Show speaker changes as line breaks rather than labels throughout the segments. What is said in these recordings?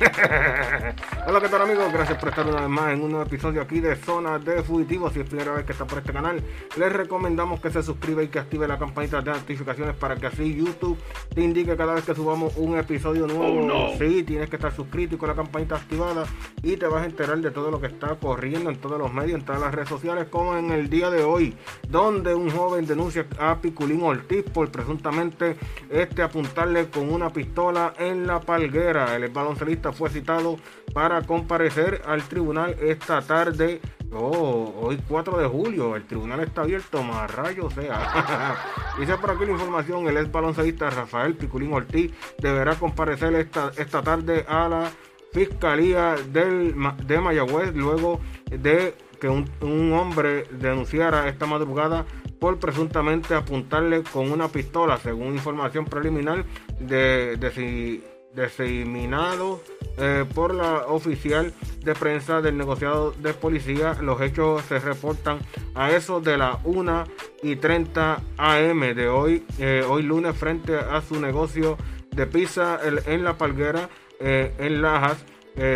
Hola, ¿qué tal amigos? Gracias por estar una vez más en un nuevo episodio aquí de Zona de Fugitivos. Si es primera vez que está por este canal, les recomendamos que se suscriba y que active la campanita de notificaciones para que así YouTube te indique cada vez que subamos un episodio nuevo.
Oh, no.
Sí, tienes que estar suscrito y con la campanita activada y te vas a enterar de todo lo que está corriendo en todos los medios, en todas las redes sociales, como en el día de hoy, donde un joven denuncia a Piculín Ortiz por presuntamente este apuntarle con una pistola en la palguera. El baloncelista fue citado para comparecer al tribunal esta tarde. Oh, hoy 4 de julio, el tribunal está abierto, más rayos sea. Dice por aquí la información, el ex baloncelista Rafael Piculín Ortiz deberá comparecer esta, esta tarde a la Fiscalía del, de Mayagüez luego de que un, un hombre denunciara esta madrugada por presuntamente apuntarle con una pistola, según información preliminar de, de si- diseminado eh, por la oficial de prensa del negociado de policía. Los hechos se reportan a eso de la 1 y 30 am de hoy, eh, hoy lunes, frente a su negocio de pizza en La Palguera, eh, en Lajas,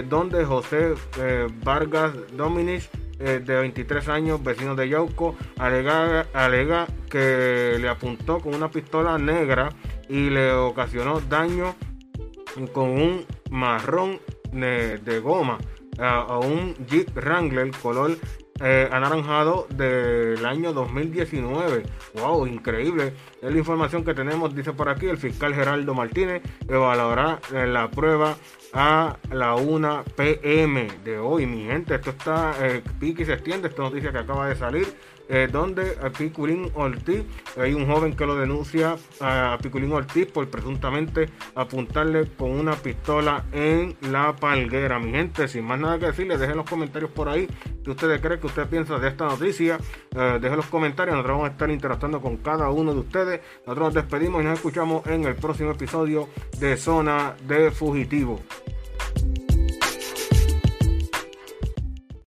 donde José Vargas eh, de 23 años, vecino de Yauco, alega, alega que le apuntó con una pistola negra y le ocasionó daño con un marrón de, goma a, a un Jeep Wrangler color eh, anaranjado del año 2019. ¡Wow! Increíble. Es la información que tenemos, dice por aquí el fiscal Geraldo Martínez, evaluará eh, la prueba a la 1 pm de hoy. Mi gente, esto está eh, pique se extiende. Esta noticia que acaba de salir. eh, donde a Piculín Ortiz, hay un joven que lo denuncia a Piculín Ortiz por presuntamente apuntarle con una pistola en la palguera. Mi gente, sin más nada que decirles, dejen los comentarios por ahí que ustedes creen que usted piensa de esta noticia. Eh, dejen los comentarios, nosotros vamos a estar interactuando con cada uno de ustedes. Nosotros nos despedimos y nos escuchamos en el próximo episodio de Zona de Fugitivo.